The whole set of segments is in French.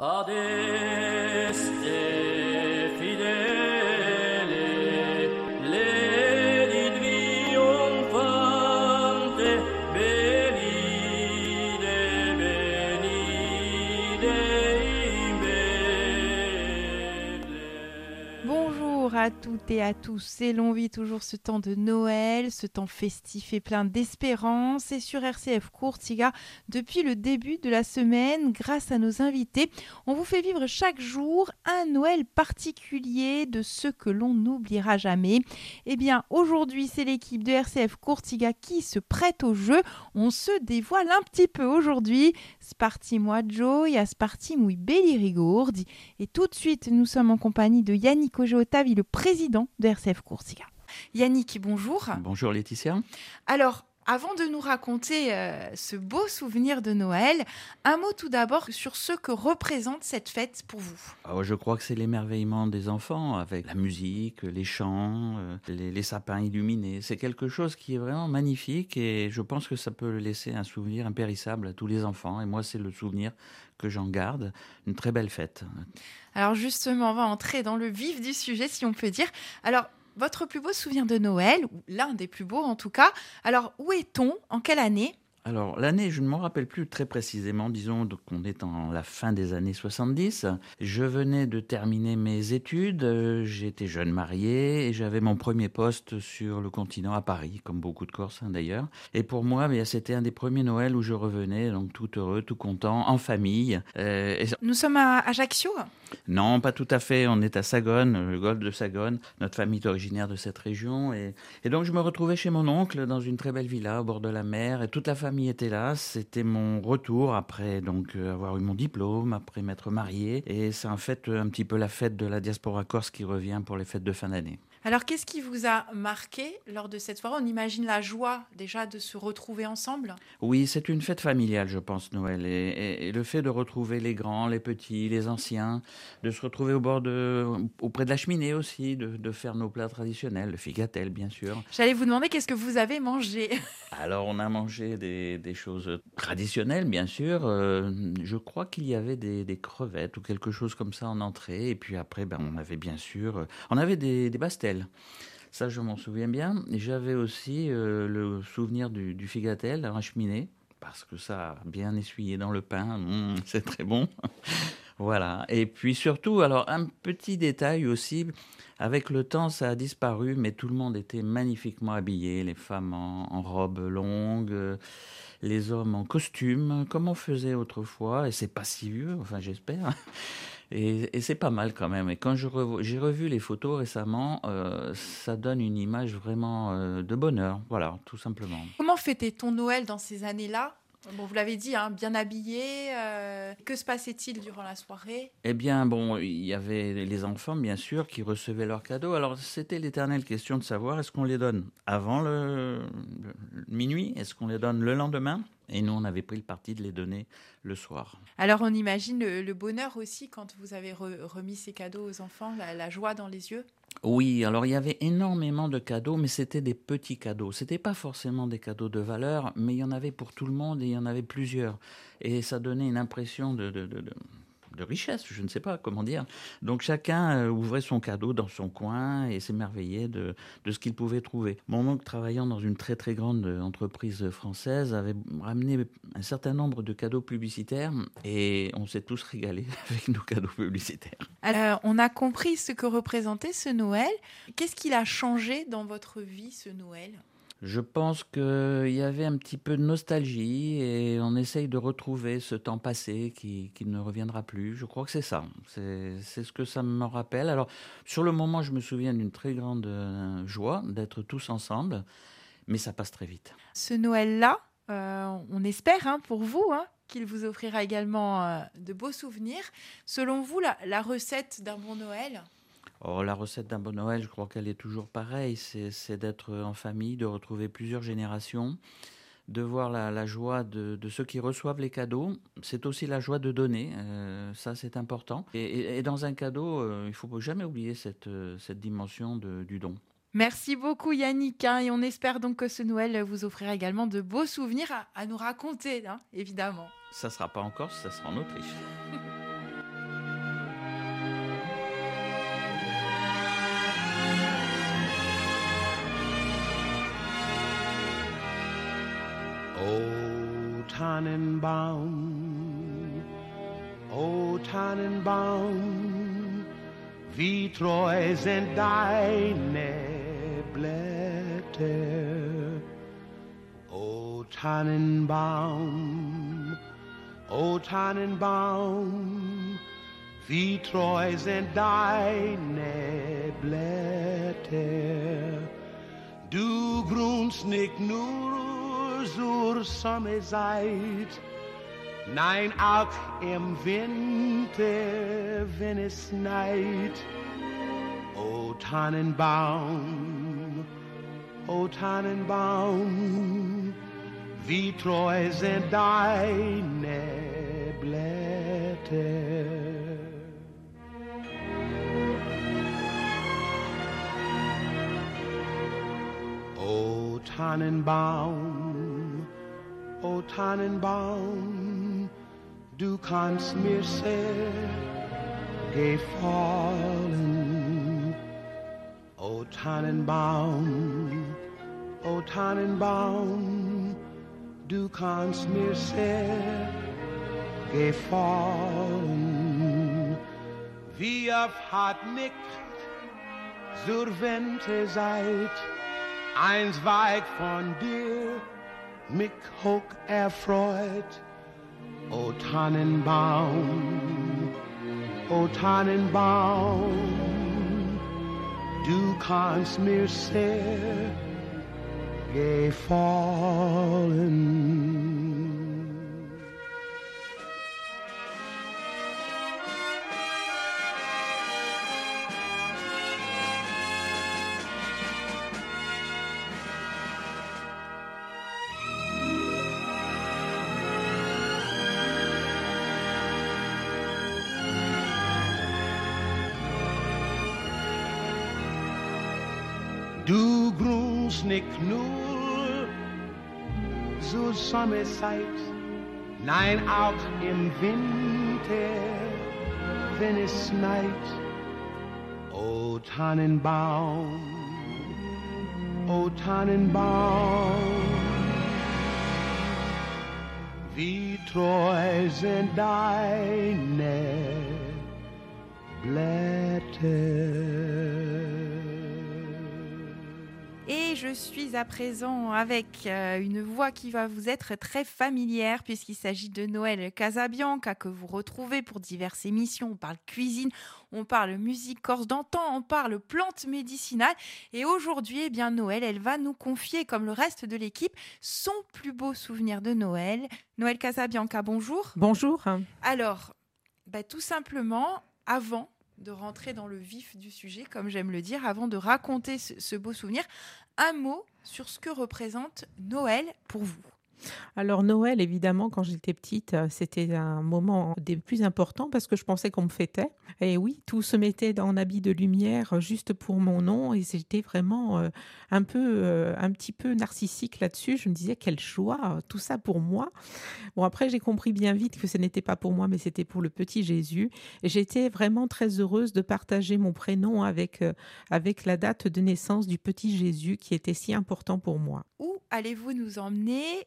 à toutes et à tous. Et l'on vit toujours ce temps de Noël, ce temps festif et plein d'espérance. Et sur RCF Courtiga depuis le début de la semaine grâce à nos invités on vous fait vivre chaque jour un Noël particulier de ceux que l'on n'oubliera jamais. Eh bien aujourd'hui c'est l'équipe de RCF Courtiga qui se prête au jeu, on se dévoile un petit peu aujourd'hui, Sparti moi Joe, Sparti muy belli rigordi et tout de suite nous sommes en compagnie de Yannick Ojotavi le président de RCF Coursiga. Yannick, bonjour. Bonjour Laetitia. Alors, avant de nous raconter euh, ce beau souvenir de Noël, un mot tout d'abord sur ce que représente cette fête pour vous. Ah je crois que c'est l'émerveillement des enfants avec la musique, les chants, euh, les, les, sapins illuminés. C'est quelque chose qui est vraiment magnifique et je pense que ça peut laisser un souvenir impérissable à tous les enfants. Et moi, c'est le souvenir que j'en garde. Une très belle fête. Alors justement, on va entrer dans le vif du sujet, si on peut dire. Alors, votre plus beau souvenir de Noël, ou l'un des plus beaux en tout cas. Alors, où est-on? En quelle année? Alors, l'année, je ne m'en rappelle plus très précisément. Disons qu'on est en la fin des années 70. Je venais de terminer mes études. J'étais jeune marié et j'avais mon premier poste sur le continent à Paris, comme beaucoup de Corses hein, d'ailleurs. Et pour moi, eh c'était un des premiers Noëls où je revenais, donc tout heureux, tout content, en famille. Euh, Nous sommes à Ajaccio? Non, pas tout à fait. On est à Sagone, le golfe de Sagone. Notre famille est originaire de cette région. Et, donc, je me retrouvais chez mon oncle dans une très belle villa au bord de la mer et toute la famille était là. C'était mon retour après donc euh, avoir eu mon diplôme, après m'être marié. Et c'est en fait un petit peu la fête de la diaspora corse qui revient pour les fêtes de fin d'année. Alors, qu'est-ce qui vous a marqué lors de cette soirée? On imagine la joie déjà de se retrouver ensemble? Oui, c'est une fête familiale, je pense, Noël. Et, le fait de retrouver les grands, les petits, les anciens, de se retrouver au bord de, auprès de la cheminée aussi, de, faire nos plats traditionnels, le figatel, bien sûr. J'allais vous demander qu'est-ce que vous avez mangé? Alors, on a mangé des, choses traditionnelles, bien sûr. Euh, je crois qu'il y avait des, crevettes ou quelque chose comme ça en entrée. Et puis après, ben, on avait bien sûr, on avait des, des ça, je m'en souviens bien. J'avais aussi euh, le souvenir du, du la cheminée, parce que ça bien essuyé dans le pain. Mmh, c'est très bon. voilà. Et puis surtout, alors un petit détail aussi. Avec le temps, ça a disparu, mais tout le monde était magnifiquement habillé. Les femmes en, en robe longue, les hommes en costume, comme on faisait autrefois. Et c'est pas si vieux, enfin j'espère. Et, c'est pas mal quand même. Et quand j'ai revu les photos récemment, euh, ça donne une image vraiment euh, de bonheur. Voilà, tout simplement. Comment fêtait ton Noël dans ces années-là? Bon, vous l'avez dit, hein, bien habillé. Euh, que se passait-il durant la soirée? Eh bien, bon, il y avait les enfants, bien sûr, qui recevaient leurs cadeaux. Alors, c'était l'éternelle question de savoir est-ce qu'on les donne avant le minuit? Est-ce qu'on les donne le lendemain? Et nous, on avait pris le parti de les donner le soir. Alors, on imagine le, bonheur aussi quand vous avez remis ces cadeaux aux enfants, la, joie dans les yeux? Oui, alors il y avait énormément de cadeaux, mais c'était des petits cadeaux. Ce n'était pas forcément des cadeaux de valeur, mais il y en avait pour tout le monde et il y en avait plusieurs. Et ça donnait une impression de de richesse, je ne sais pas comment dire. Donc chacun euh, ouvrait son cadeau dans son coin et s'émerveillait de, de ce qu'il pouvait trouver. Mon oncle, travaillant dans une très très grande entreprise française, avait ramené un certain nombre de cadeaux publicitaires et on s'est tous régalés avec nos cadeaux publicitaires. Alors, on a compris ce que représentait ce Noël. Qu'est-ce qu'il a changé dans votre vie, ce Noël? Je pense qu'il y avait un petit peu de nostalgie et on essaye de retrouver ce temps passé qui, ne reviendra plus. Je crois que c'est ça. C'est ce que ça me rappelle. Alors, sur le moment, je me souviens d'une très grande euh, joie d'être tous ensemble, mais ça passe très vite. Ce Noël-là, euh, on espère hein, pour vous hein, qu'il vous offrira également euh, de beaux souvenirs. Selon vous, la recette d'un bon Noël? Or, la recette d'un bon Noël, je crois qu'elle est toujours pareille. C'est d'être en famille, de retrouver plusieurs générations, de voir la, joie de, ceux qui reçoivent les cadeaux. C'est aussi la joie de donner. Euh, ça, c'est important. Et, dans un cadeau, euh, il ne faut jamais oublier cette, euh, cette dimension du don. Merci beaucoup Yannick hein, et on espère donc que ce Noël vous offrira également de beaux souvenirs à, nous raconter, hein, évidemment. Ça ne sera pas en Corse, ça sera en Autriche. Tannenbaum, O Tannenbaum, wie treu sind deine Blätter. O Tannenbaum, O Tannenbaum, wie treu sind deine Blätter. Du grunst nicht nur zur Sommerzeit, nein auch im Winter, wenn es schneit. O Tannenbaum, o Tannenbaum, wie treu sind deine Blätter. O Tannenbaum, o Tannenbaum, du kannst mir sehr gefallen. O Tannenbaum, o Tannenbaum, du kannst mir sehr gefallen. Wie oft hat nicht zur Wente seid, eins weit von dir mich hoch erfreut. O Tannenbaum, o Tannenbaum, du kannst mir sehr gefallen. Nur zur Sommerzeit, nein auch im Winter, wenn es schneit. O Tannenbaum, o Tannenbaum, wie treu sind deine Blätter. Je suis à présent avec euh, une voix qui va vous être très familière puisqu'il s'agit de Noël Casabianca que vous retrouvez pour diverses émissions. On parle cuisine, on parle musique corse d'antan, on parle plantes médicinales. Et aujourd'hui, eh bien Noël, elle va nous confier, comme le reste de l'équipe, son plus beau souvenir de Noël. Noël Casabianca, bonjour. Bonjour. Alors, bah, tout simplement, avant de rentrer dans le vif du sujet, comme j'aime le dire, avant de raconter ce, beau souvenir, un mot sur ce que représente Noël pour vous. Alors Noël, évidemment, quand j'étais petite, euh, c'était un moment des plus importants parce que je pensais qu'on me fêtait. Et oui, tout se mettait en habit de lumière euh, juste pour mon nom et j'étais vraiment euh, un peu, un petit peu narcissique là-dessus. Je me disais quelle joie, tout ça pour moi. Bon après j'ai compris bien vite que ce n'était pas pour moi, mais c'était pour le petit Jésus. Et j'étais vraiment très heureuse de partager mon prénom avec avec la date de naissance du petit Jésus qui était si important pour moi. Où allez-vous nous emmener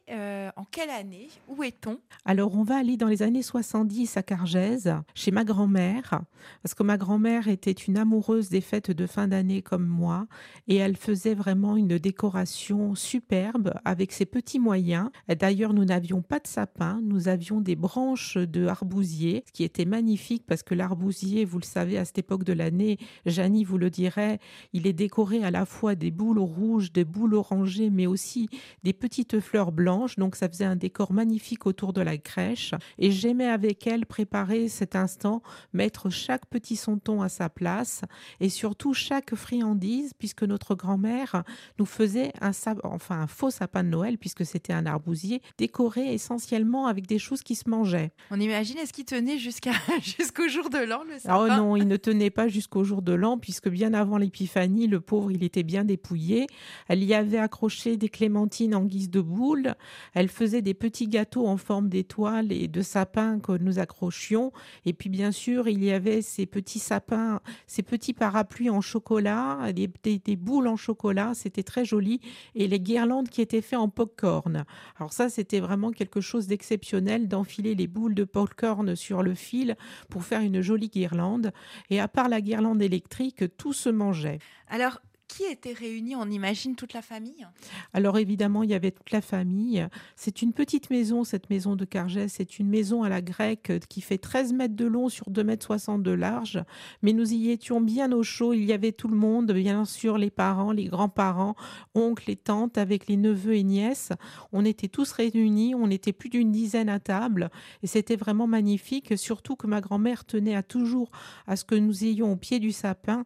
En quelle année Où est-on? Alors, on va aller dans les années 70 à Cargèse, chez ma grand-mère, parce que ma grand-mère était une amoureuse des fêtes de fin d'année comme moi, et elle faisait vraiment une décoration superbe avec ses petits moyens. D'ailleurs, nous n'avions pas de sapin, nous avions des branches de arbousier, ce qui était magnifique parce que l'arbousier, vous le savez, à cette époque de l'année, Janie vous le dirait, il est décoré à la fois des boules rouges, des boules orangées, mais aussi des petites fleurs blanches. Donc, ça faisait un décor magnifique autour de la crèche. Et j'aimais avec elle préparer cet instant, mettre chaque petit sonton à sa place et surtout chaque friandise, puisque notre grand-mère nous faisait un, enfin, un faux sapin de Noël, puisque c'était un arbousier, décoré essentiellement avec des choses qui se mangeaient. On imagine, est-ce qu'il tenait jusqu'à jusqu'au jour de l'an, le Ah, Oh sapin non, il ne tenait pas jusqu'au jour de l'an, puisque bien avant l'épiphanie, le pauvre, il était bien dépouillé. Elle y avait accroché des clémentines en guise de boule. Elle faisait des petits gâteaux en forme d'étoiles et de sapins que nous accrochions. Et puis bien sûr, il y avait ces petits sapins, ces petits parapluies en chocolat, des, boules en chocolat. C'était très joli. Et les guirlandes qui étaient faites en popcorn. Alors ça, c'était vraiment quelque chose d'exceptionnel d'enfiler les boules de popcorn sur le fil pour faire une jolie guirlande. Et à part la guirlande électrique, tout se mangeait. Alors, qui était réuni On imagine toute la famille? Alors évidemment, il y avait toute la famille. C'est une petite maison, cette maison de Cargès. C'est une maison à la grecque qui fait 13 mètres de long sur 2 mètres 60 de large. Mais nous y étions bien au chaud. Il y avait tout le monde, bien sûr, les parents, les grands-parents, oncles et tantes, avec les neveux et nièces. On était tous réunis. On était plus d'une dizaine à table. Et c'était vraiment magnifique. Surtout que ma grand-mère tenait à toujours à ce que nous ayons au pied du sapin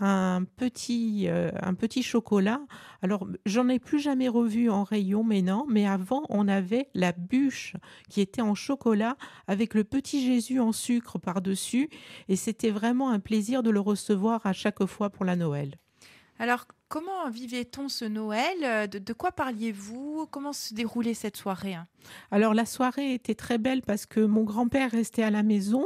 un petit, euh, un petit chocolat. Alors, j'en ai plus jamais revu en rayon, mais non. Mais avant, on avait la bûche qui était en chocolat avec le petit Jésus en sucre par-dessus. Et c'était vraiment un plaisir de le recevoir à chaque fois pour la Noël. Alors, comment vivait-on ce Noël? De, de, quoi parliez-vous? Comment se déroulait cette soirée? Alors, la soirée était très belle parce que mon grand-père restait à la maison.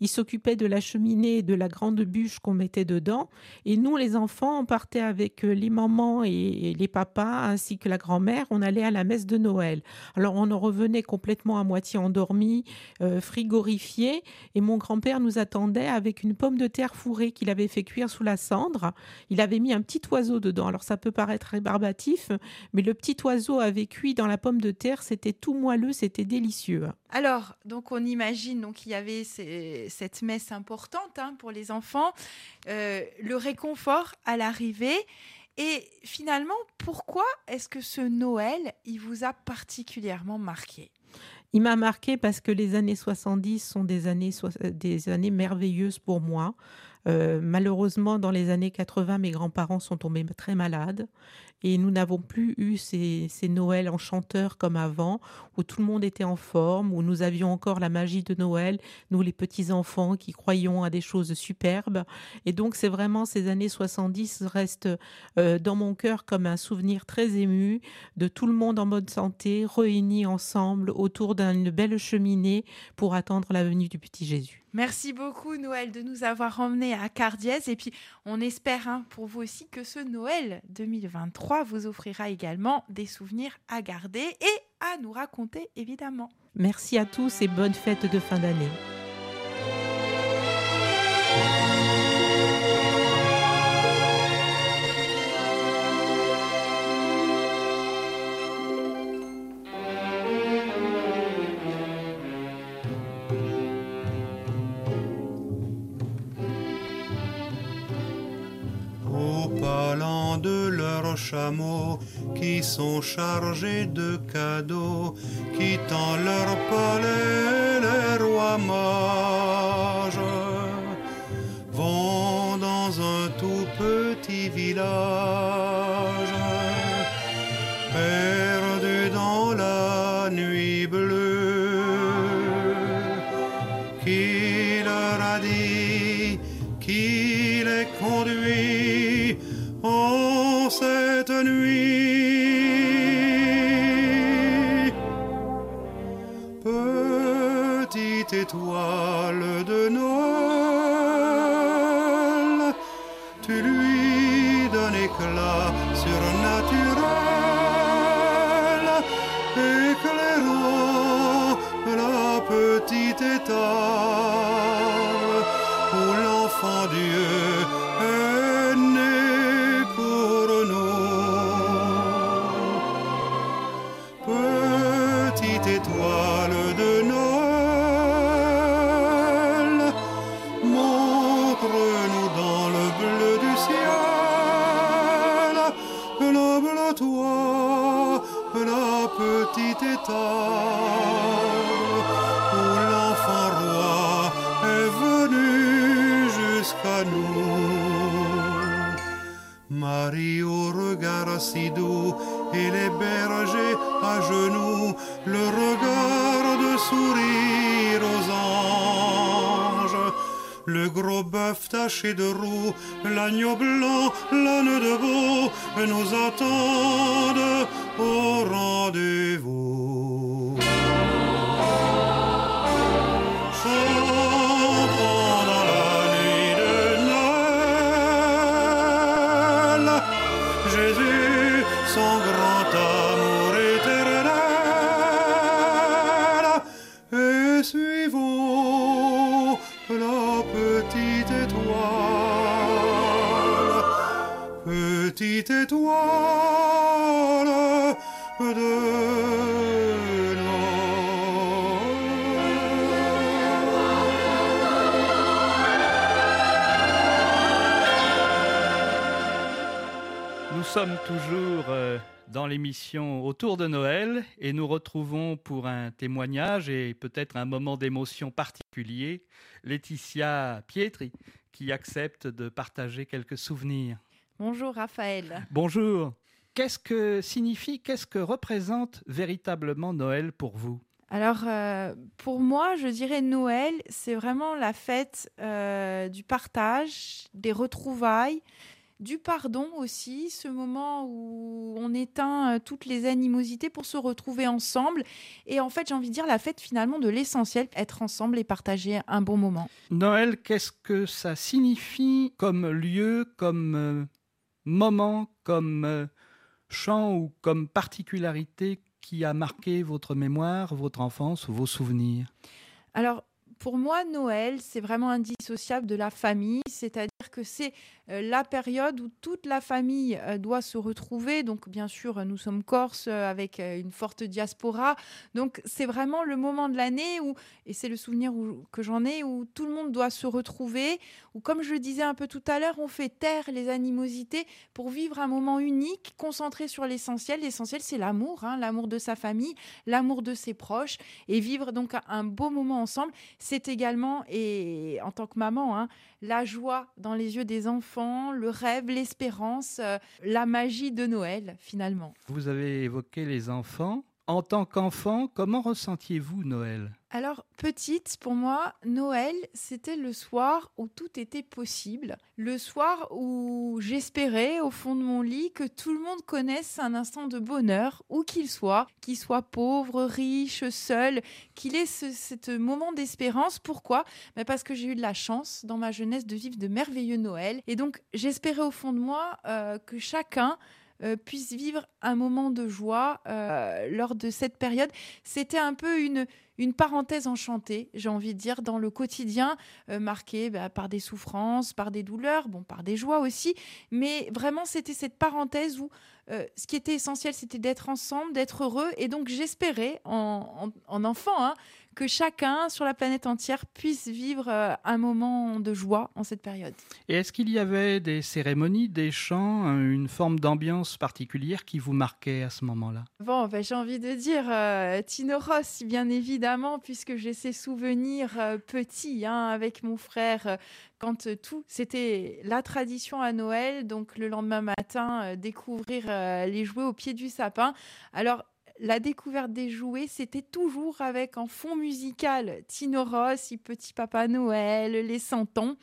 Il s'occupait de la cheminée et de la grande bûche qu'on mettait dedans. Et nous, les enfants, on partait avec euh, les mamans et les papas ainsi que la grand-mère. On allait à la messe de Noël. Alors on en revenait complètement à moitié endormi, euh, frigorifié. Et mon grand-père nous attendait avec une pomme de terre fourrée qu'il avait fait cuire sous la cendre. Il avait mis un petit oiseau dedans. Alors ça peut paraître rébarbatif, mais le petit oiseau avait cuit dans la pomme de terre. C'était tout moelleux, c'était délicieux. Alors, donc on imagine donc il y avait cette messe importante hein, pour les enfants, euh, le réconfort à l'arrivée. Et finalement, pourquoi est-ce que ce Noël, il vous a particulièrement marqué? Il m'a marqué parce que les années 70 sont des années, des années merveilleuses pour moi. Euh, malheureusement, dans les années 80, mes grands-parents sont tombés très malades et nous n'avons plus eu ces, ces Noëls enchanteurs comme avant, où tout le monde était en forme, où nous avions encore la magie de Noël, nous les petits-enfants qui croyons à des choses superbes. Et donc c'est vraiment ces années 70 restent euh, dans mon cœur comme un souvenir très ému de tout le monde en bonne santé, réunis ensemble autour d'une belle cheminée pour attendre la venue du petit Jésus. Merci beaucoup Noël de nous avoir emmenés à Cardiès et puis on espère hein, pour vous aussi que ce Noël 2023 vous offrira également des souvenirs à garder et à nous raconter évidemment. Merci à tous et bonne fête de fin d'année. Chameaux qui sont chargés de cadeaux, quittant leur palais les rois mages, sommes toujours euh, dans l'émission Autour de Noël et nous retrouvons pour un témoignage et peut-être un moment d'émotion particulier Laetitia Pietri qui accepte de partager quelques souvenirs. Bonjour Raphaël. Bonjour. Qu'est-ce que signifie, qu'est-ce que représente véritablement Noël pour vous? Alors, euh, pour moi, je dirais Noël, c'est vraiment la fête euh, du partage, des retrouvailles, du pardon aussi, ce moment où on éteint euh, toutes les animosités pour se retrouver ensemble. Et en fait, j'ai envie de dire la fête finalement de l'essentiel, être ensemble et partager un bon moment. Noël, qu'est-ce que ça signifie comme lieu, comme euh, moment, comme euh, chant ou comme particularité qui a marqué votre mémoire, votre enfance ou vos souvenirs? Alors, pour moi, Noël, c'est vraiment indissociable de la famille, c'est-à-dire que c'est la période où toute la famille euh, doit se retrouver. Donc, bien sûr, nous sommes corses euh, avec euh, une forte diaspora. Donc, c'est vraiment le moment de l'année où, et c'est le souvenir que j'en ai, où tout le monde doit se retrouver, où, comme je le disais un peu tout à l'heure, on fait taire les animosités pour vivre un moment unique, concentré sur l'essentiel. L'essentiel, c'est l'amour, hein, l'amour de sa famille, l'amour de ses proches, et vivre donc un- un beau moment ensemble. C'est également, et en tant que maman, hein, la joie dans les yeux des enfants, le rêve, l'espérance, euh, la magie de Noël, finalement. Vous avez évoqué les enfants. En tant qu'enfant, comment ressentiez-vous Noël? Alors, petite, pour moi, Noël, c'était le soir où tout était possible. Le soir où j'espérais, au fond de mon lit, que tout le monde connaisse un instant de bonheur, où qu'il soit, qu'il soit pauvre, riche, seul, qu'il ait ce, moment d'espérance. Pourquoi? Ben Parce que j'ai eu de la chance dans ma jeunesse de vivre de merveilleux Noël. Et donc, j'espérais au fond de moi euh, que chacun euh, puisse vivre un moment de joie euh, lors de cette période. C'était un peu une, une parenthèse enchantée, j'ai envie de dire, dans le quotidien, euh, marqué bah, par des souffrances, par des douleurs, bon, par des joies aussi. Mais vraiment, c'était cette parenthèse où euh, ce qui était essentiel, c'était d'être ensemble, d'être heureux. Et donc, j'espérais, en, en- en enfant, hein, que chacun sur la planète entière puisse vivre euh, un moment de joie en cette période. Et est-ce qu'il y avait des cérémonies, des chants, euh, une forme d'ambiance particulière qui vous marquait à ce moment-là? Bon, ben, j'ai envie de dire euh, Tino Ross, bien évidemment, puisque j'ai ces souvenirs euh, petits hein, avec mon frère. euh, quand tout, c'était la tradition à Noël, donc le lendemain matin, découvrir les jouets au pied du sapin. Alors, la découverte des jouets, c'était toujours avec en fond musical Tino Ross, Petit Papa Noël, les Santons.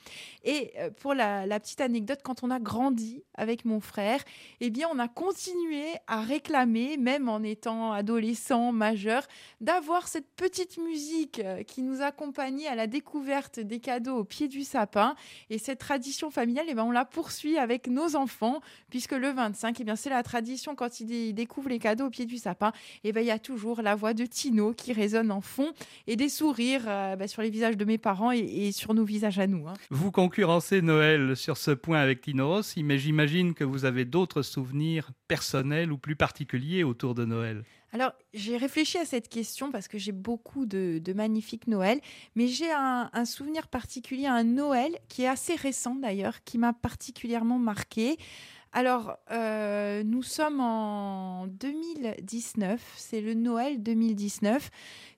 Et euh, pour la, petite anecdote, quand on a grandi avec mon frère, eh bien, on a continué à réclamer, même en étant adolescent, majeur, d'avoir cette petite musique euh, qui nous accompagnait à la découverte des cadeaux au pied du sapin. Et cette tradition familiale, eh ben, on la poursuit avec nos enfants, puisque le 25, eh bien, c'est la tradition quand ils dé- découvrent les cadeaux au pied du sapin. Eh ben, il y a toujours la voix de Tino qui résonne en fond et des sourires euh, bah, sur les visages de mes parents et, et sur nos visages à nous. hein. Vous concurrencez Noël sur ce point avec Tino Rossi, mais j'imagine que vous avez d'autres souvenirs personnels ou plus particuliers autour de Noël. Alors, j'ai réfléchi à cette question parce que j'ai beaucoup de, de magnifiques Noël, mais j'ai un, un souvenir particulier, un Noël qui est assez récent d'ailleurs, qui m'a particulièrement marqué. Alors, nous sommes en 2019, c'est le Noël 2019.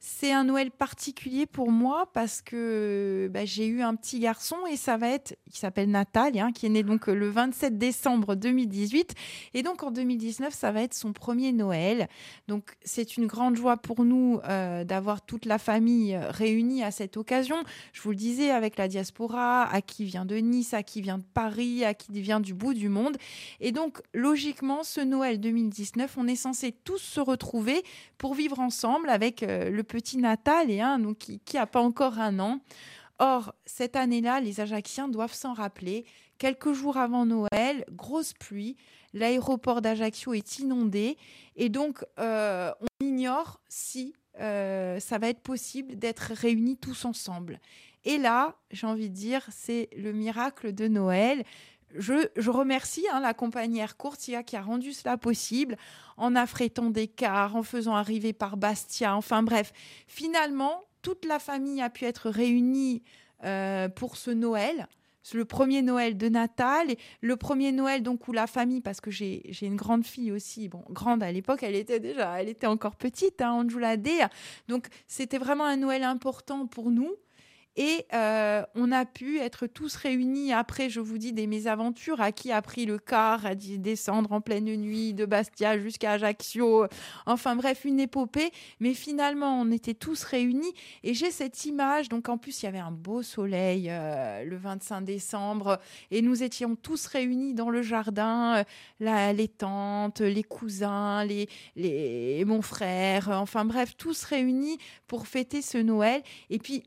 C'est un Noël particulier pour moi parce que bah, j'ai eu un petit garçon et ça va être, qui s'appelle Nathalie, hein, qui est né donc le 27 décembre 2018. Et donc en 2019, ça va être son premier Noël. Donc c'est une grande joie pour nous euh, d'avoir toute la famille euh, réunie à cette occasion. Je vous le disais, avec la diaspora, à qui vient de Nice, à qui vient de Paris, à qui vient du bout du monde. Et donc logiquement, ce Noël 2019, on est censé tous se retrouver pour vivre ensemble avec euh, le petit Natal et un donc qui n'a pas encore un an. Or, cette année-là, les Ajacciens doivent s'en rappeler. Quelques jours avant Noël, grosse pluie, l'aéroport d'Ajaccio est inondé et donc euh, on ignore si euh, ça va être possible d'être réunis tous ensemble. Et là, j'ai envie de dire, c'est le miracle de Noël. Je, remercie hein, la compagnie Air Courtia qui a rendu cela possible en affrétant des cars, en faisant arriver par Bastia. Enfin bref, finalement, toute la famille a pu être réunie euh, pour ce Noël. Le premier Noël de Natal, et le premier Noël donc où la famille, parce que j'ai une grande fille aussi, bon grande à l'époque, elle était déjà, elle était encore petite, hein, Anjula Dea, donc c'était vraiment un Noël important pour nous. Et euh, on a pu être tous réunis après, je vous dis, des mésaventures. À qui a pris le car, à descendre en pleine nuit de Bastia jusqu'à Ajaccio. Enfin bref, une épopée. Mais finalement, on était tous réunis. Et j'ai cette image. Donc en plus, il y avait un beau soleil euh, le 25 décembre. Et nous étions tous réunis dans le jardin. Les tantes, les cousins, les, les, mon frère. Enfin bref, tous réunis pour fêter ce Noël. Et puis,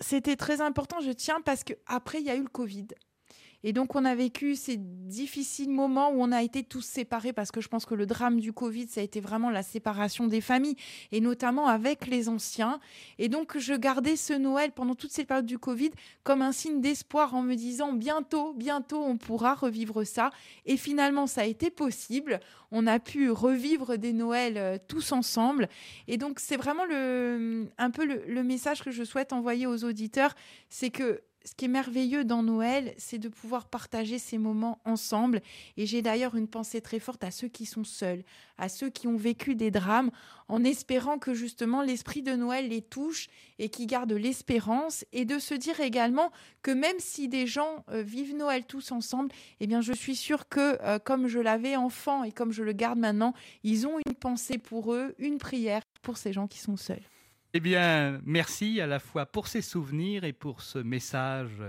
c'était très important, je tiens, parce qu'après, il y a eu le Covid. Et donc, on a vécu ces difficiles moments où on a été tous séparés parce que je pense que le drame du Covid, ça a été vraiment la séparation des familles et notamment avec les anciens. Et donc, je gardais ce Noël pendant toute cette période du Covid comme un signe d'espoir en me disant bientôt, bientôt, on pourra revivre ça. Et finalement, ça a été possible. On a pu revivre des Noëls euh, tous ensemble. Et donc, c'est vraiment le, un peu le, le message que je souhaite envoyer aux auditeurs, c'est que ce qui est merveilleux dans Noël, c'est de pouvoir partager ces moments ensemble. Et j'ai d'ailleurs une pensée très forte à ceux qui sont seuls, à ceux qui ont vécu des drames, en espérant que justement l'esprit de Noël les touche et qui gardent l'espérance. Et de se dire également que même si des gens euh, vivent Noël tous ensemble, eh bien je suis sûre que euh, comme je l'avais enfant et comme je le garde maintenant, ils ont une pensée pour eux, une prière pour ces gens qui sont seuls. Eh bien, merci à la fois pour ces souvenirs et pour ce message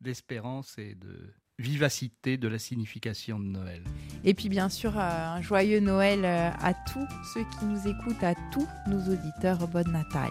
d'espérance et de vivacité de la signification de Noël. Et puis bien sûr, euh, un joyeux Noël euh, à tous ceux qui nous écoutent, à tous nos auditeurs. Bonne Natale.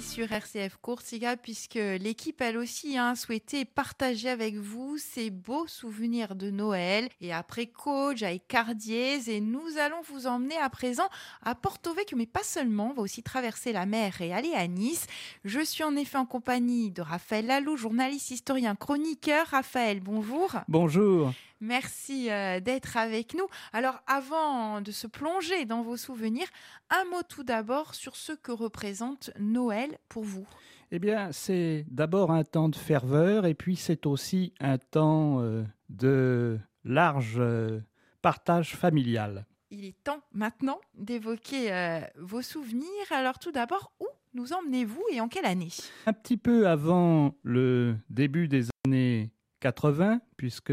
Sur RCF Coursiga puisque l'équipe elle aussi a souhaité partager avec vous ses beaux souvenirs de Noël et après Coach avec Cardiez et nous allons vous emmener à présent à Porto Vecchio mais pas seulement, on va aussi traverser la mer et aller à Nice. Je suis en effet en compagnie de Raphaël Lalou, journaliste, historien, chroniqueur. Raphaël, bonjour. Bonjour. Merci euh, d'être avec nous. Alors avant de se plonger dans vos souvenirs, un mot tout d'abord sur ce que représente Noël pour vous. Eh bien, c'est d'abord un temps de ferveur et puis c'est aussi un temps euh, de large euh, partage familial. Il est temps maintenant d'évoquer vos souvenirs. Alors tout d'abord, où nous emmenez-vous et en quelle année? Un petit peu avant le début des années 80, puisque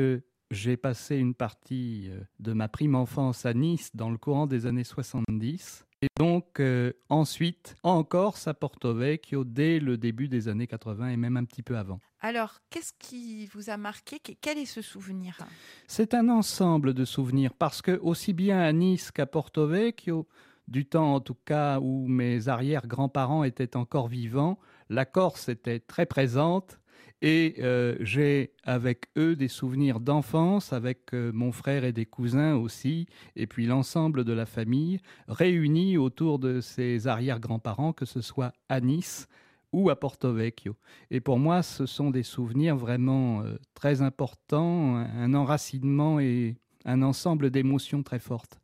j'ai passé une partie euh, de ma prime enfance à Nice dans le courant des années 70. Et donc euh, ensuite en Corse à Porto Vecchio dès le début des années 80 et même un petit peu avant. Alors, qu'est-ce qui vous a marqué? Quel est ce souvenir? C'est un ensemble de souvenirs parce que aussi bien à Nice qu'à Porto Vecchio, du temps en tout cas où mes arrière-grands-parents étaient encore vivants, la Corse était très présente et euh, j'ai avec eux des souvenirs d'enfance, avec euh, mon frère et des cousins aussi, et puis l'ensemble de la famille, réunis autour de ses arrière-grands-parents, que ce soit à Nice ou à Porto Vecchio. Et pour moi, ce sont des souvenirs vraiment euh, très importants, un enracinement et un ensemble d'émotions très fortes.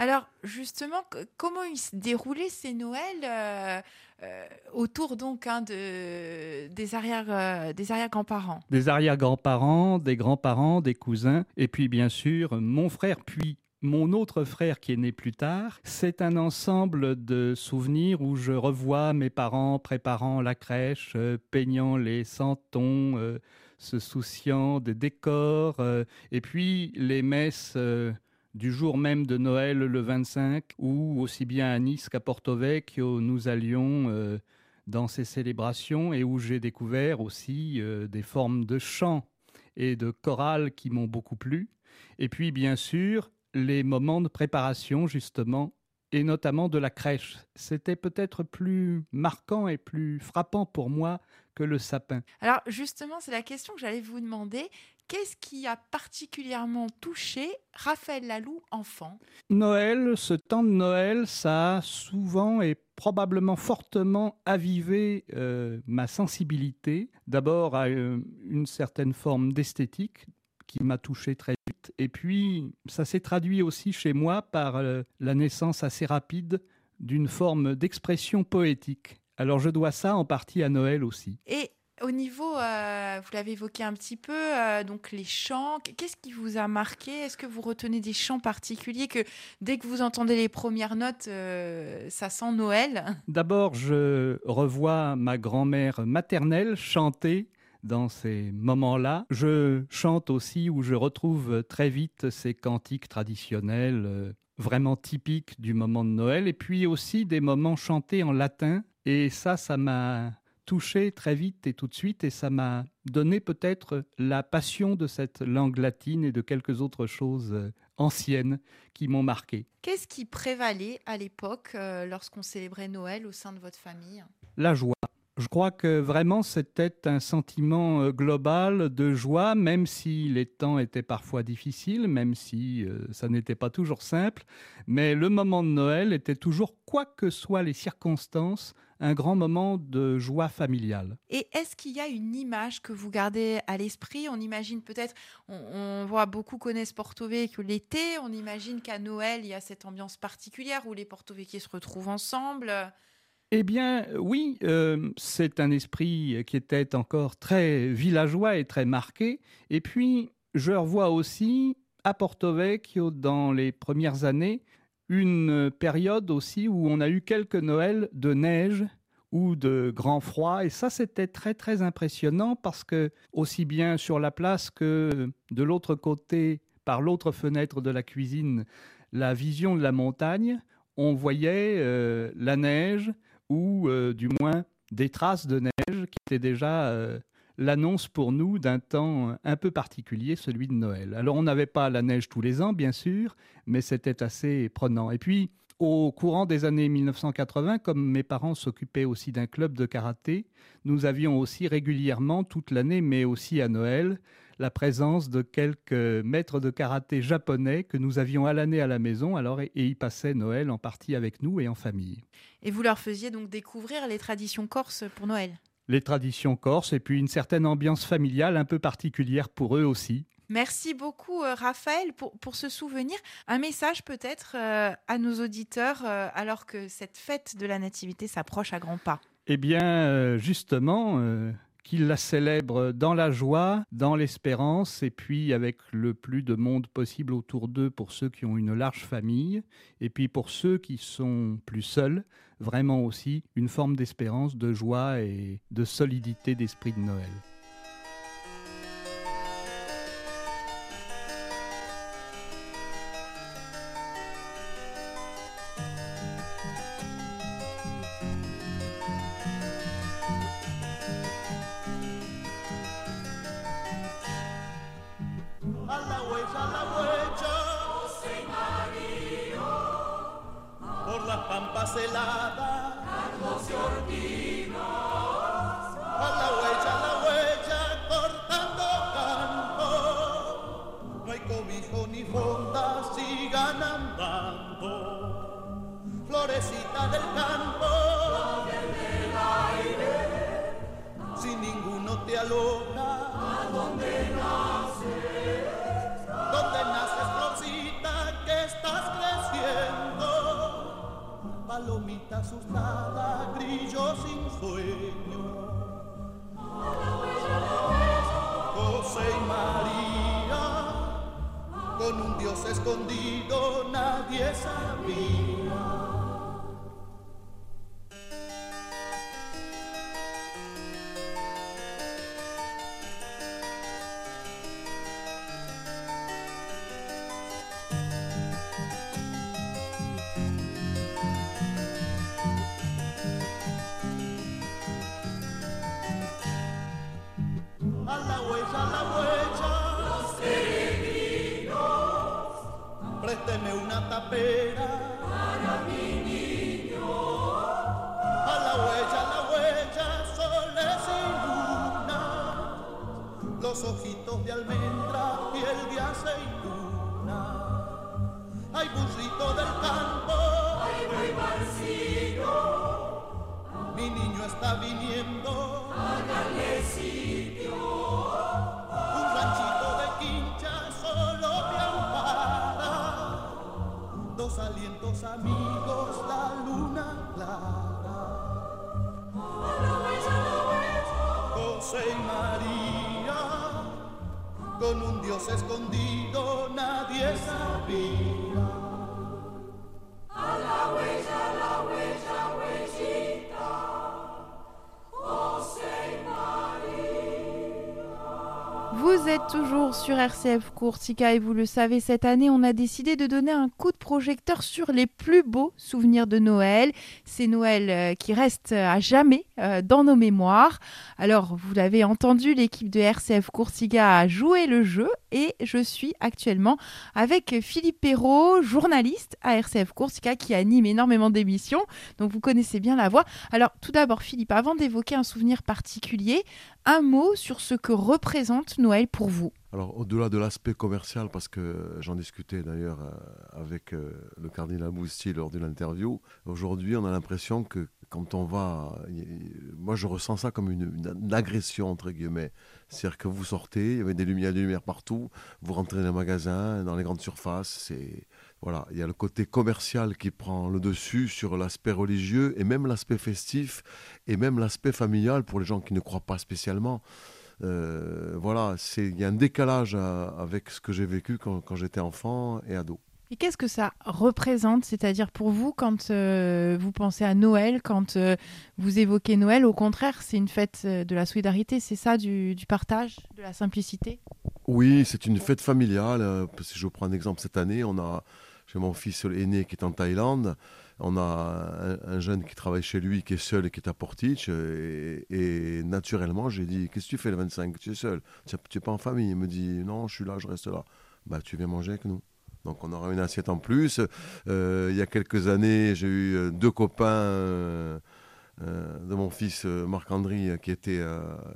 Alors justement, comment ils se déroulaient ces Noëls euh, euh, autour donc hein, de, des arrière euh, des arrière grands-parents Des arrière grands-parents, des grands-parents, des cousins, et puis bien sûr mon frère puis mon autre frère qui est né plus tard, c'est un ensemble de souvenirs où je revois mes parents préparant la crèche, peignant les santons, se souciant des décors, et puis les messes du jour même de Noël le 25, où aussi bien à Nice qu'à Porto Vecchio, nous allions euh, dans ces célébrations et où j'ai découvert aussi euh, des formes de chant et de chorale qui m'ont beaucoup plu. Et puis, bien sûr, les moments de préparation, justement, et notamment de la crèche. C'était peut-être plus marquant et plus frappant pour moi que le sapin. Alors justement, c'est la question que j'allais vous demander. Qu'est-ce qui a particulièrement touché Raphaël Lalou, enfant? Noël, ce temps de Noël, ça a souvent et probablement fortement avivé euh, ma sensibilité. D'abord à euh, une certaine forme d'esthétique qui m'a touché très vite. Et puis, ça s'est traduit aussi chez moi par euh, la naissance assez rapide d'une forme d'expression poétique. Alors je dois ça en partie à Noël aussi. Et au niveau, euh, vous l'avez évoqué un petit peu, euh, donc les chants, qu'est-ce qui vous a marqué? Est-ce que vous retenez des chants particuliers que dès que vous entendez les premières notes, euh, ça sent Noël? D'abord, je revois ma grand-mère maternelle chanter dans ces moments-là. Je chante aussi où je retrouve très vite ces cantiques traditionnels vraiment typiques du moment de Noël et puis aussi des moments chantés en latin. Et ça, ça m'a touché très vite et tout de suite et ça m'a donné peut-être la passion de cette langue latine et de quelques autres choses euh, anciennes qui m'ont marqué. Qu'est-ce qui prévalait à l'époque euh, lorsqu'on célébrait Noël au sein de votre famille? La joie. Je crois que vraiment c'était un sentiment euh, global de joie, même si les temps étaient parfois difficiles, même si ça n'était pas toujours simple. Mais le moment de Noël était toujours, quoi que soient les circonstances, un grand moment de joie familiale. Et est-ce qu'il y a une image que vous gardez à l'esprit? On imagine peut-être, on, voit beaucoup connaissent Porto Vecchio l'été, on imagine qu'à Noël, il y a cette ambiance particulière où les Porto Vecchio se retrouvent ensemble. Eh bien, oui, euh, c'est un esprit qui était encore très villageois et très marqué. Et puis, je revois aussi à Porto Vecchio, dans les premières années, une période aussi où on a eu quelques Noëls de neige ou de grand froid. Et ça, c'était très, très impressionnant parce que, aussi bien sur la place que de l'autre côté, par l'autre fenêtre de la cuisine, la vision de la montagne, on voyait euh, la neige ou euh, du moins des traces de neige qui étaient déjà euh, l'annonce pour nous d'un temps un peu particulier, celui de Noël. Alors on n'avait pas la neige tous les ans, bien sûr, mais c'était assez prenant. Et puis, Au courant des années 1980, comme mes parents s'occupaient aussi d'un club de karaté, nous avions aussi régulièrement toute l'année, mais aussi à Noël, la présence de quelques maîtres de karaté japonais que nous avions à l'année à la maison, alors et, y passaient Noël en partie avec nous et en famille. Et vous leur faisiez donc découvrir les traditions corses pour Noël? Les traditions corses et puis une certaine ambiance familiale un peu particulière pour eux aussi. Merci beaucoup, euh, Raphaël, pour, pour, ce souvenir. Un message peut-être euh, à nos auditeurs euh, alors que cette fête de la Nativité s'approche à grands pas? Eh bien, justement, qu'il la célèbre dans la joie, dans l'espérance, et puis avec le plus de monde possible autour d'eux pour ceux qui ont une large famille, et puis pour ceux qui sont plus seuls, vraiment aussi une forme d'espérance, de joie et de solidité d'esprit de Noël. vida del campo. Si ninguno te aloja, ¿a dónde naces? ¿Dónde naces, Rosita, que estás creciendo? Palomita asustada, grillo sin sueño. José y María, con un Dios escondido nadie sabía. Vous sur RCF Courtica et vous le savez, cette année, on a décidé de donner un coup de projecteur sur les plus beaux souvenirs de Noël. Ces Noël euh, qui restent à jamais euh, dans nos mémoires. Alors, vous l'avez entendu, l'équipe de RCF Courtiga a joué le jeu et je suis actuellement avec Philippe Perrault, journaliste à RCF Courtica qui anime énormément d'émissions. Donc, vous connaissez bien la voix. Alors, tout d'abord, Philippe, avant d'évoquer un souvenir particulier, un mot sur ce que représente Noël pour vous. Alors, au-delà de l'aspect commercial, parce que j'en discutais d'ailleurs euh, avec euh, le cardinal Boustier lors d'une interview, aujourd'hui, on a l'impression que quand on va. Moi, je ressens ça comme une, agression, entre guillemets. C'est-à-dire que vous sortez, il y avait des lumières, des lumières partout, vous rentrez dans les magasins, dans les grandes surfaces, c'est. Voilà, il y a le côté commercial qui prend le dessus sur l'aspect religieux et même l'aspect festif et même l'aspect familial pour les gens qui ne croient pas spécialement. Euh, voilà, il y a un décalage euh, avec ce que j'ai vécu quand, j'étais enfant et ado. Et qu'est-ce que ça représente, c'est-à-dire pour vous, quand euh, vous pensez à Noël, quand vous évoquez Noël, au contraire, c'est une fête de la solidarité, c'est ça, du, partage, de la simplicité? Oui, c'est une fête familiale. Si je prends un exemple, cette année, on a, j'ai mon fils aîné qui est en Thaïlande, on a un, jeune qui travaille chez lui, qui est seul et qui est à Portich. Et, naturellement, j'ai dit Qu'est-ce que tu fais le 25 Tu es seul Tu n'es pas en famille Il me dit Non, je suis là, je reste là. Bah, tu viens manger avec nous. Donc on aura une assiette en plus. Euh, il y a quelques années, j'ai eu euh, deux copains euh, de mon fils Marc-André qui était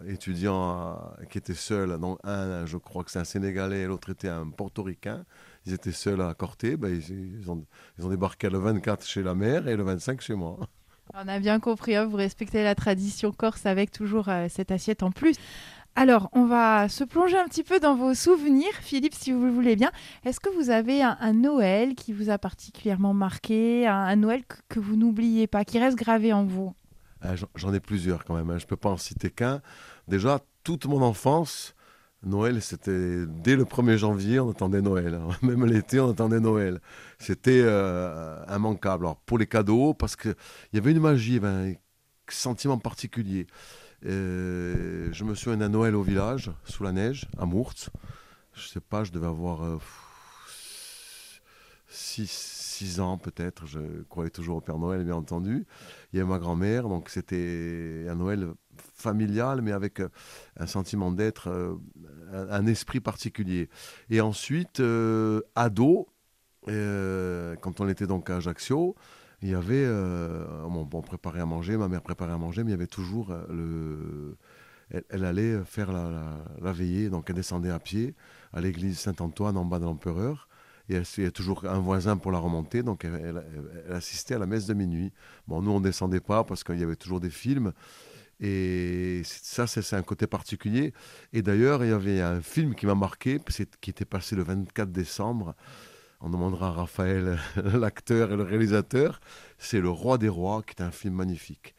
étudiant, qui était seul. Donc un, je crois que c'est un Sénégalais, l'autre était un Portoricain. Ils étaient seuls à Corté. Ben, ils, ont, ils ont débarqué le 24 chez la mère et le 25 chez moi. On a bien compris, hein, vous respectez la tradition corse avec toujours cette assiette en plus. Alors, on va se plonger un petit peu dans vos souvenirs, Philippe, si vous le voulez bien. Est-ce que vous avez un, Noël qui vous a particulièrement marqué, un, Noël que, vous n'oubliez pas, qui reste gravé en vous? Ah, J'en ai plusieurs quand même, hein. je ne peux pas en citer qu'un. Déjà, toute mon enfance, Noël, c'était dès le 1er janvier, on attendait Noël. Hein. Même l'été, on attendait Noël. C'était euh, immanquable. Alors, pour les cadeaux, parce qu'il y avait une magie, un sentiment particulier. Euh, je me souviens d'un Noël au village, sous la neige, à Mourtz. Je sais pas, je devais avoir 6 euh, ans peut-être. Je croyais toujours au Père Noël, bien entendu. Il y avait ma grand-mère, donc c'était un Noël familial, mais avec euh, un sentiment d'être, un, esprit particulier. Et ensuite, ado, quand on était donc à Ajaccio, il y avait, euh, on, préparait à manger, ma mère préparait à manger, mais il y avait toujours euh, le. Elle, allait faire la, veillée, donc elle descendait à pied à l'église Saint-Antoine en bas de l'Empereur. Il y a toujours un voisin pour la remonter, donc elle, assistait à la messe de minuit. Bon, nous, on descendait pas parce qu'il y avait toujours des films. Et ça, c'est un côté particulier. Et d'ailleurs, il y avait un film qui m'a marqué, qui était passé le 24 décembre. On demandera à Raphaël, l'acteur et le réalisateur. C'est Le Roi des Rois, qui est un film magnifique.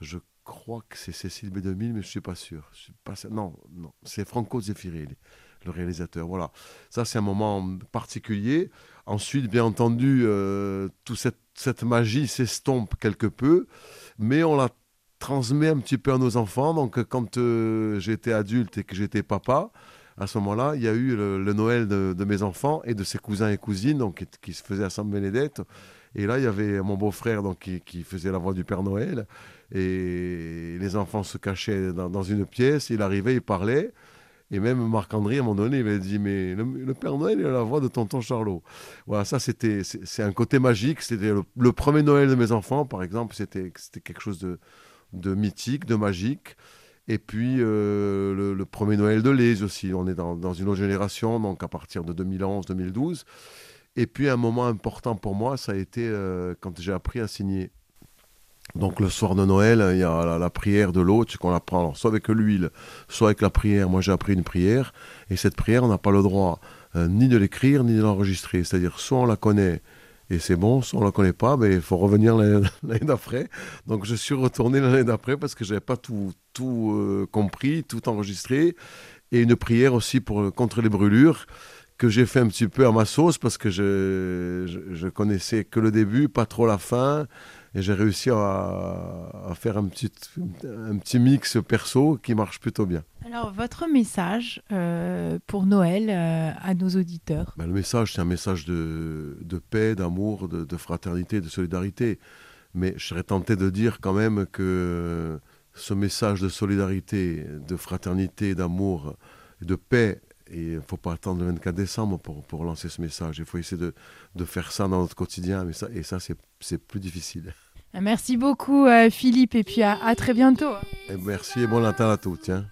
Je crois que c'est Cécile B2000, mais je ne suis pas sûr. Pas... Non, non, c'est Franco Zeffirelli, le réalisateur. Voilà, ça c'est un moment particulier. Ensuite, bien entendu, euh, toute cette, magie s'estompe quelque peu, mais on la transmet un petit peu à nos enfants. Donc quand euh, j'étais adulte et que j'étais papa, à ce moment-là, il y a eu le, Noël de, mes enfants et de ses cousins et cousines donc, qui, se faisaient à Sainte-Bénédette. Et là, il y avait mon beau-frère qui, faisait la voix du Père Noël. Et les enfants se cachaient dans, une pièce. Il arrivait, il parlait. Et même Marc-André, à un moment donné, il avait dit Mais le, Père Noël, a la voix de tonton Charlot. Voilà, ça, c'était, c'est, un côté magique. C'était le, premier Noël de mes enfants, par exemple. C'était, quelque chose de, de mythique, de magique. Et puis euh, le, premier Noël de Lise aussi. On est dans, une autre génération, donc à partir de 2011-2012. Et puis un moment important pour moi, ça a été euh, quand j'ai appris à signer. Donc le soir de Noël, il y a la, prière de l'hôte qu'on apprend soit avec l'huile, soit avec la prière. Moi j'ai appris une prière, et cette prière, on n'a pas le droit euh, ni de l'écrire, ni de l'enregistrer. C'est-à-dire soit on la connaît et c'est bon, on ne la connaît pas, mais il faut revenir l'année d'après. Donc je suis retourné l'année d'après parce que je n'avais pas tout, tout euh, compris, tout enregistré. Et une prière aussi pour, contre les brûlures que j'ai fait un petit peu à ma sauce parce que je, je, je connaissais que le début, pas trop la fin et j'ai réussi à, faire un petit, un petit mix perso qui marche plutôt bien. Alors, votre message euh, pour Noël euh, à nos auditeurs? Ben, Le message, c'est un message de, de paix, d'amour, de, de, fraternité, de solidarité. Mais je serais tenté de dire quand même que ce message de solidarité, de fraternité, d'amour, de paix, et il ne faut pas attendre le 24 décembre pour, pour lancer ce message. Il faut essayer de, de, faire ça dans notre quotidien. Mais ça, et ça, c'est plus difficile. Merci beaucoup, euh, Philippe, et puis à, à très bientôt. Et merci et bon Natal à tous. Tiens.